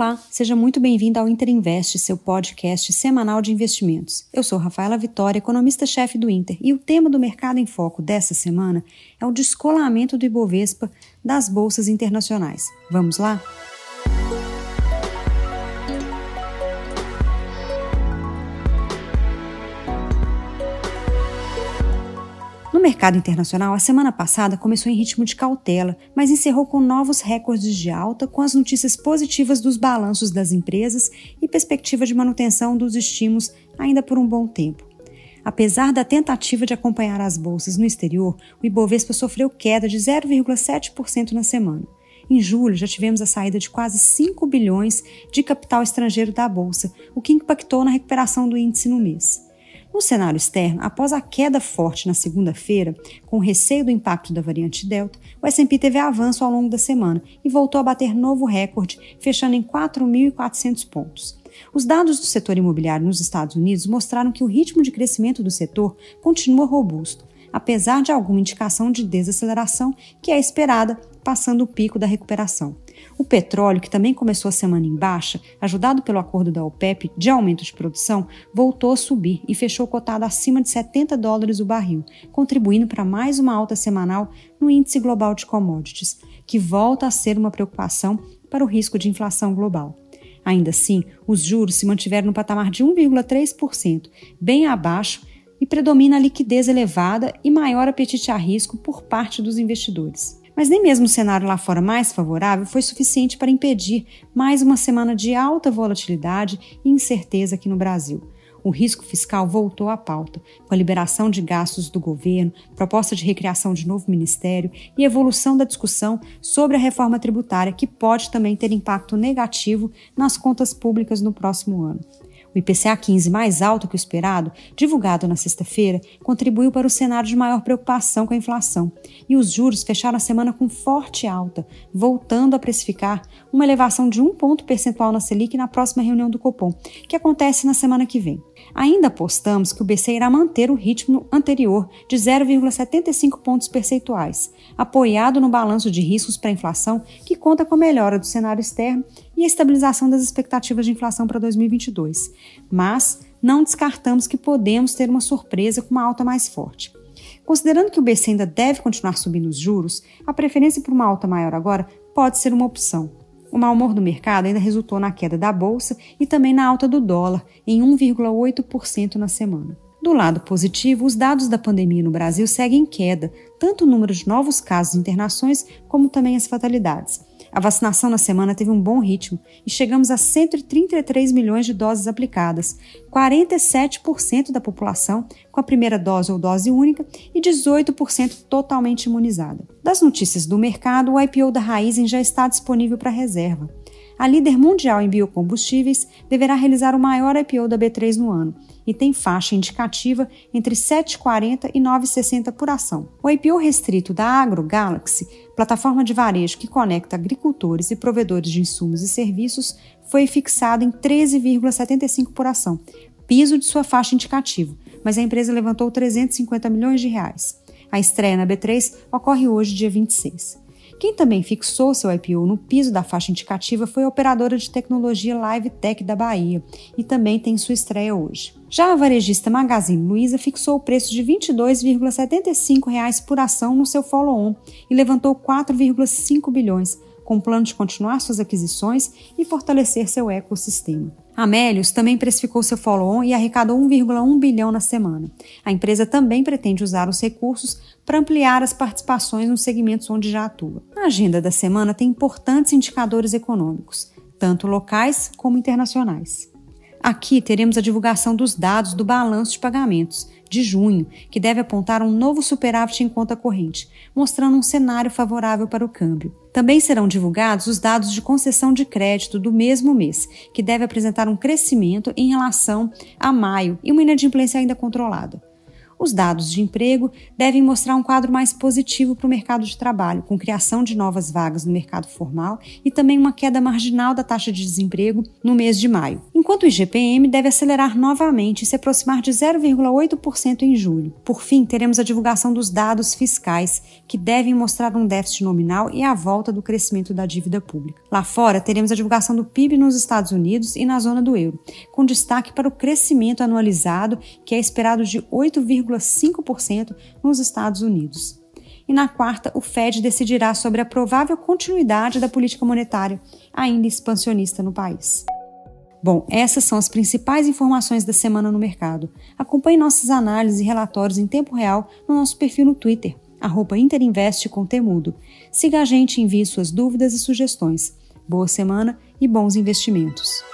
Olá, seja muito bem-vindo ao Inter Invest, seu podcast semanal de investimentos. Eu sou Rafaela Vitória, economista-chefe do Inter, e o tema do Mercado em Foco dessa semana é o descolamento do Ibovespa das bolsas internacionais. Vamos lá? No mercado internacional, a semana passada começou em ritmo de cautela, mas encerrou com novos recordes de alta, com as notícias positivas dos balanços das empresas e perspectiva de manutenção dos estímulos ainda por um bom tempo. Apesar da tentativa de acompanhar as bolsas no exterior, o Ibovespa sofreu queda de 0,7% na semana. Em julho, já tivemos a saída de quase 5 bilhões de capital estrangeiro da bolsa, o que impactou na recuperação do índice no mês. No cenário externo, após a queda forte na segunda-feira, com receio do impacto da variante Delta, o S&P teve avanço ao longo da semana e voltou a bater novo recorde, fechando em 4.400 pontos. Os dados do setor imobiliário nos Estados Unidos mostraram que o ritmo de crescimento do setor continua robusto, apesar de alguma indicação de desaceleração que é esperada passando o pico da recuperação. O petróleo, que também começou a semana em baixa, ajudado pelo acordo da OPEP de aumento de produção, voltou a subir e fechou cotado acima de 70 dólares o barril, contribuindo para mais uma alta semanal no índice global de commodities, que volta a ser uma preocupação para o risco de inflação global. Ainda assim, os juros se mantiveram no patamar de 1,3%, bem abaixo e predomina a liquidez elevada e maior apetite a risco por parte dos investidores. Mas nem mesmo o cenário lá fora mais favorável foi suficiente para impedir mais uma semana de alta volatilidade e incerteza aqui no Brasil. O risco fiscal voltou à pauta, com a liberação de gastos do governo, proposta de recriação de novo ministério e evolução da discussão sobre a reforma tributária, que pode também ter impacto negativo nas contas públicas no próximo ano. O IPCA 15 mais alto que o esperado, divulgado na sexta-feira, contribuiu para o cenário de maior preocupação com a inflação, e os juros fecharam a semana com forte alta, voltando a precificar uma elevação de um ponto percentual na Selic na próxima reunião do Copom, que acontece na semana que vem. Ainda apostamos que o BC irá manter o ritmo anterior de 0,75 pontos percentuais, apoiado no balanço de riscos para a inflação, que conta com a melhora do cenário externo e a estabilização das expectativas de inflação para 2022. Mas não descartamos que podemos ter uma surpresa com uma alta mais forte. Considerando que o BC ainda deve continuar subindo os juros, a preferência por uma alta maior agora pode ser uma opção. O mau humor do mercado ainda resultou na queda da bolsa e também na alta do dólar, em 1,8% na semana. Do lado positivo, os dados da pandemia no Brasil seguem em queda, tanto o número de novos casos e internações, como também as fatalidades. A vacinação na semana teve um bom ritmo e chegamos a 133 milhões de doses aplicadas, 47% da população com a primeira dose ou dose única e 18% totalmente imunizada. Das notícias do mercado, o IPO da Raizen já está disponível para reserva. A líder mundial em biocombustíveis deverá realizar o maior IPO da B3 no ano e tem faixa indicativa entre 7,40 e 9,60 por ação. O IPO restrito da Agro Galaxy, plataforma de varejo que conecta agricultores e provedores de insumos e serviços, foi fixado em 13,75 por ação, piso de sua faixa indicativa, mas a empresa levantou 350 milhões de reais. A estreia na B3 ocorre hoje, dia 26. Quem também fixou seu IPO no piso da faixa indicativa foi a operadora de tecnologia LiveTech da Bahia e também tem sua estreia hoje. Já a varejista Magazine Luiza fixou o preço de R$ 22,75 por ação no seu follow-on e levantou 4,5 bilhões, com plano de continuar suas aquisições e fortalecer seu ecossistema. A Melius também precificou seu follow-on e arrecadou 1,1 bilhão na semana. A empresa também pretende usar os recursos para ampliar as participações nos segmentos onde já atua. A agenda da semana tem importantes indicadores econômicos, tanto locais como internacionais. Aqui teremos a divulgação dos dados do balanço de pagamentos de junho, que deve apontar um novo superávit em conta corrente, mostrando um cenário favorável para o câmbio. Também serão divulgados os dados de concessão de crédito do mesmo mês, que deve apresentar um crescimento em relação a maio e uma inadimplência ainda controlada. Os dados de emprego devem mostrar um quadro mais positivo para o mercado de trabalho, com criação de novas vagas no mercado formal e também uma queda marginal da taxa de desemprego no mês de maio. enquanto o IGPM deve acelerar novamente e se aproximar de 0,8% em julho. Por fim, teremos a divulgação dos dados fiscais, que devem mostrar um déficit nominal e a volta do crescimento da dívida pública. Lá fora, teremos a divulgação do PIB nos Estados Unidos e na zona do euro, com destaque para o crescimento anualizado, que é esperado de 8,5% nos Estados Unidos e na quarta o Fed decidirá sobre a provável continuidade da política monetária, ainda expansionista no país. Bom, essas são as principais informações da semana no mercado. Acompanhe nossas análises e relatórios em tempo real no nosso perfil no Twitter, arroba Interinvest com Temudo. Siga a gente e envie suas dúvidas e sugestões. Boa semana e bons investimentos.